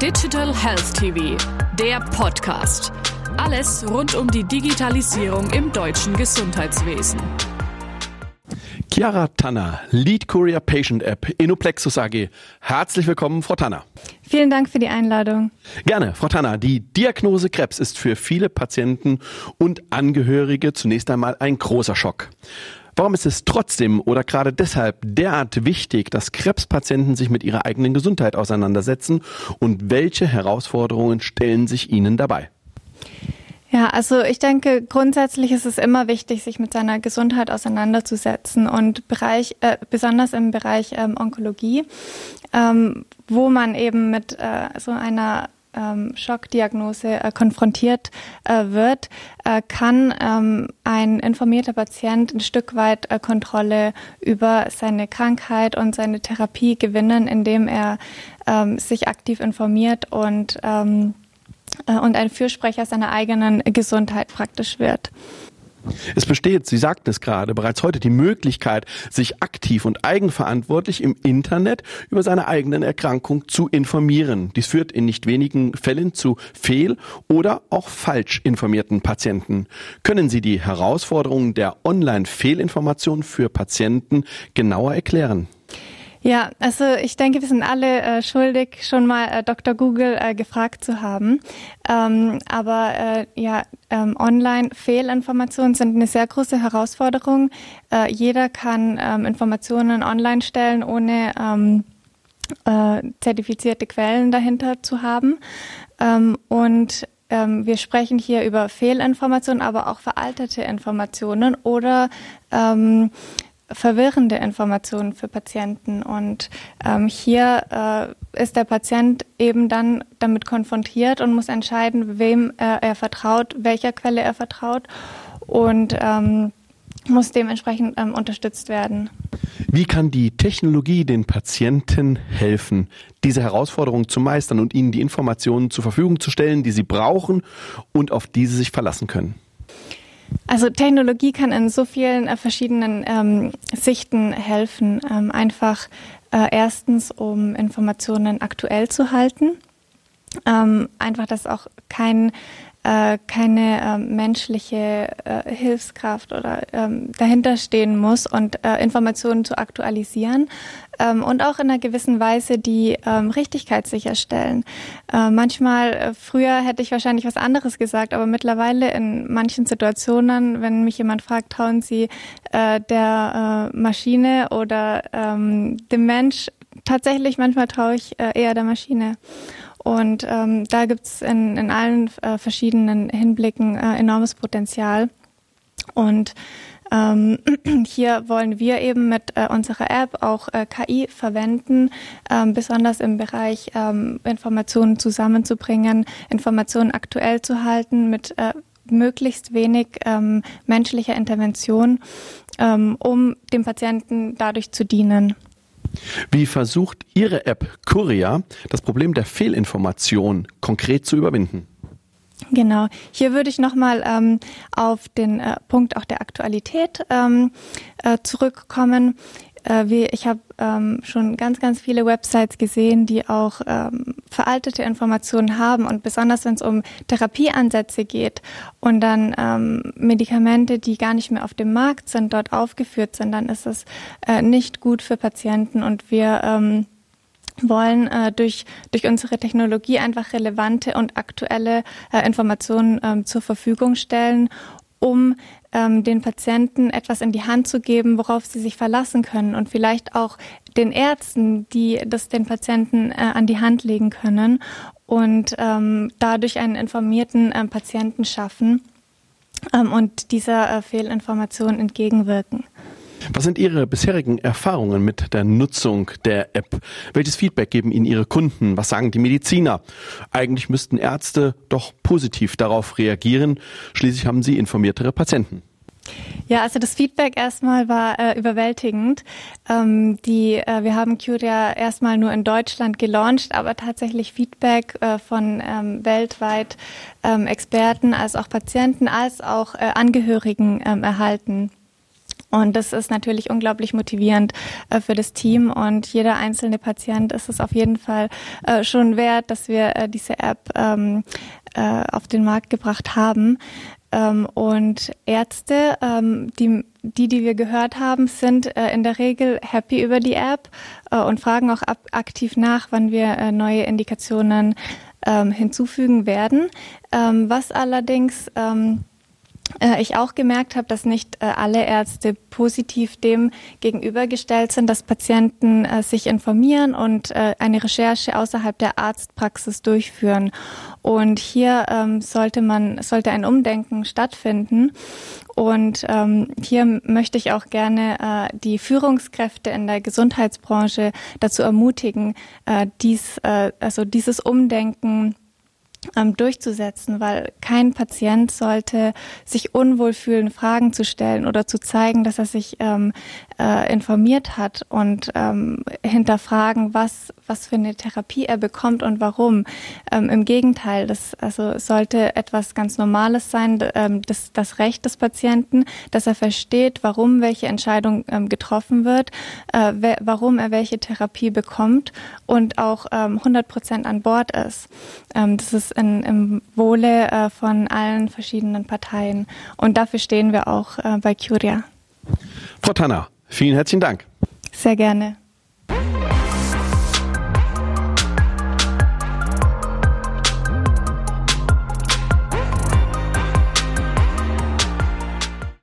Digital Health TV, der Podcast. Alles rund um die Digitalisierung im deutschen Gesundheitswesen. Chiara Tanner, Lead Courier Patient App Inoplexus AG. Herzlich willkommen, Frau Tanner. Vielen Dank für die Einladung. Gerne, Frau Tanner. Die Diagnose Krebs ist für viele Patienten und Angehörige zunächst einmal ein großer Schock. Warum ist es trotzdem oder gerade deshalb derart wichtig, dass Krebspatienten sich mit ihrer eigenen Gesundheit auseinandersetzen und welche Herausforderungen stellen sich ihnen dabei? Ja, also ich denke, grundsätzlich ist es immer wichtig, sich mit seiner Gesundheit auseinanderzusetzen und Bereich, äh, besonders im Bereich ähm, Onkologie, ähm, wo man eben mit äh, so einer ähm, Schockdiagnose äh, konfrontiert äh, wird, äh, kann ähm, ein informierter Patient ein Stück weit äh, Kontrolle über seine Krankheit und seine Therapie gewinnen, indem er ähm, sich aktiv informiert und ähm, äh, und ein Fürsprecher seiner eigenen Gesundheit praktisch wird. Es besteht, Sie sagten es gerade, bereits heute die Möglichkeit, sich aktiv und eigenverantwortlich im Internet über seine eigenen Erkrankung zu informieren. Dies führt in nicht wenigen Fällen zu fehl- oder auch falsch informierten Patienten. Können Sie die Herausforderungen der Online-Fehlinformation für Patienten genauer erklären? Ja, also ich denke, wir sind alle äh, schuldig, schon mal äh, Dr. Google äh, gefragt zu haben. Ähm, aber äh, ja, ähm, Online-Fehlinformationen sind eine sehr große Herausforderung. Äh, jeder kann ähm, Informationen online stellen, ohne ähm, äh, zertifizierte Quellen dahinter zu haben. Ähm, und ähm, wir sprechen hier über Fehlinformationen, aber auch veraltete Informationen oder ähm, verwirrende Informationen für Patienten. Und ähm, hier äh, ist der Patient eben dann damit konfrontiert und muss entscheiden, wem er, er vertraut, welcher Quelle er vertraut und ähm, muss dementsprechend ähm, unterstützt werden. Wie kann die Technologie den Patienten helfen, diese Herausforderungen zu meistern und ihnen die Informationen zur Verfügung zu stellen, die sie brauchen und auf die sie sich verlassen können? Also Technologie kann in so vielen äh, verschiedenen ähm, Sichten helfen. Ähm, einfach äh, erstens, um Informationen aktuell zu halten. Ähm, einfach, dass auch kein äh, keine äh, menschliche äh, Hilfskraft oder ähm, dahinter stehen muss und äh, Informationen zu aktualisieren ähm, und auch in einer gewissen Weise die ähm, Richtigkeit sicherstellen. Äh, manchmal, äh, früher hätte ich wahrscheinlich was anderes gesagt, aber mittlerweile in manchen Situationen, wenn mich jemand fragt, trauen Sie äh, der äh, Maschine oder ähm, dem Mensch, tatsächlich manchmal traue ich äh, eher der Maschine. Und ähm, da gibt's in, in allen äh, verschiedenen Hinblicken äh, enormes Potenzial. Und ähm, hier wollen wir eben mit äh, unserer App auch äh, KI verwenden, ähm, besonders im Bereich ähm, Informationen zusammenzubringen, Informationen aktuell zu halten mit äh, möglichst wenig ähm, menschlicher Intervention, ähm, um dem Patienten dadurch zu dienen. Wie versucht Ihre App Courier das Problem der Fehlinformation konkret zu überwinden? Genau. Hier würde ich nochmal ähm, auf den äh, Punkt auch der Aktualität ähm, äh, zurückkommen. Äh, wie, ich habe ähm, schon ganz, ganz viele Websites gesehen, die auch ähm, veraltete Informationen haben und besonders wenn es um Therapieansätze geht und dann ähm, Medikamente, die gar nicht mehr auf dem Markt sind, dort aufgeführt sind, dann ist es äh, nicht gut für Patienten und wir ähm, wollen äh, durch, durch unsere Technologie einfach relevante und aktuelle äh, Informationen ähm, zur Verfügung stellen, um ähm, den Patienten etwas in die Hand zu geben, worauf sie sich verlassen können und vielleicht auch den Ärzten, die das den Patienten äh, an die Hand legen können und ähm, dadurch einen informierten äh, Patienten schaffen ähm, und dieser äh, Fehlinformation entgegenwirken. Was sind Ihre bisherigen Erfahrungen mit der Nutzung der App? Welches Feedback geben Ihnen Ihre Kunden? Was sagen die Mediziner? Eigentlich müssten Ärzte doch positiv darauf reagieren. Schließlich haben sie informiertere Patienten. Ja, also das Feedback erstmal war äh, überwältigend. Ähm, die, äh, wir haben Curia erstmal nur in Deutschland gelauncht, aber tatsächlich Feedback äh, von ähm, weltweit ähm, Experten, als auch Patienten, als auch äh, Angehörigen ähm, erhalten. Und das ist natürlich unglaublich motivierend äh, für das Team und jeder einzelne Patient ist es auf jeden Fall äh, schon wert, dass wir äh, diese App ähm, äh, auf den Markt gebracht haben. Ähm, und Ärzte, ähm, die, die, die wir gehört haben, sind äh, in der Regel happy über die App äh, und fragen auch ab, aktiv nach, wann wir neue Indikationen ähm, hinzufügen werden. Ähm, was allerdings ähm, äh, ich auch gemerkt habe, dass nicht äh, alle Ärzte positiv dem gegenübergestellt sind, dass Patienten äh, sich informieren und eine Recherche außerhalb der Arztpraxis durchführen. Und hier ähm, sollte man, sollte ein Umdenken stattfinden. Und ähm, hier möchte ich auch gerne äh, die Führungskräfte in der Gesundheitsbranche dazu ermutigen, äh, dies, äh, also dieses Umdenken durchzusetzen, weil kein Patient sollte sich unwohl fühlen, Fragen zu stellen oder zu zeigen, dass er sich ähm, äh, informiert hat und ähm, hinterfragen, was was für eine Therapie er bekommt und warum. Ähm, Im Gegenteil, das also sollte etwas ganz Normales sein, ähm, das, das Recht des Patienten, dass er versteht, warum welche Entscheidung ähm, getroffen wird, äh, wer, warum er welche Therapie bekommt und auch ähm, 100 Prozent an Bord ist. Ähm, das ist in, im Wohle äh, von allen verschiedenen Parteien. Und dafür stehen wir auch äh, bei Curia. Frau Tanner, vielen herzlichen Dank. Sehr gerne.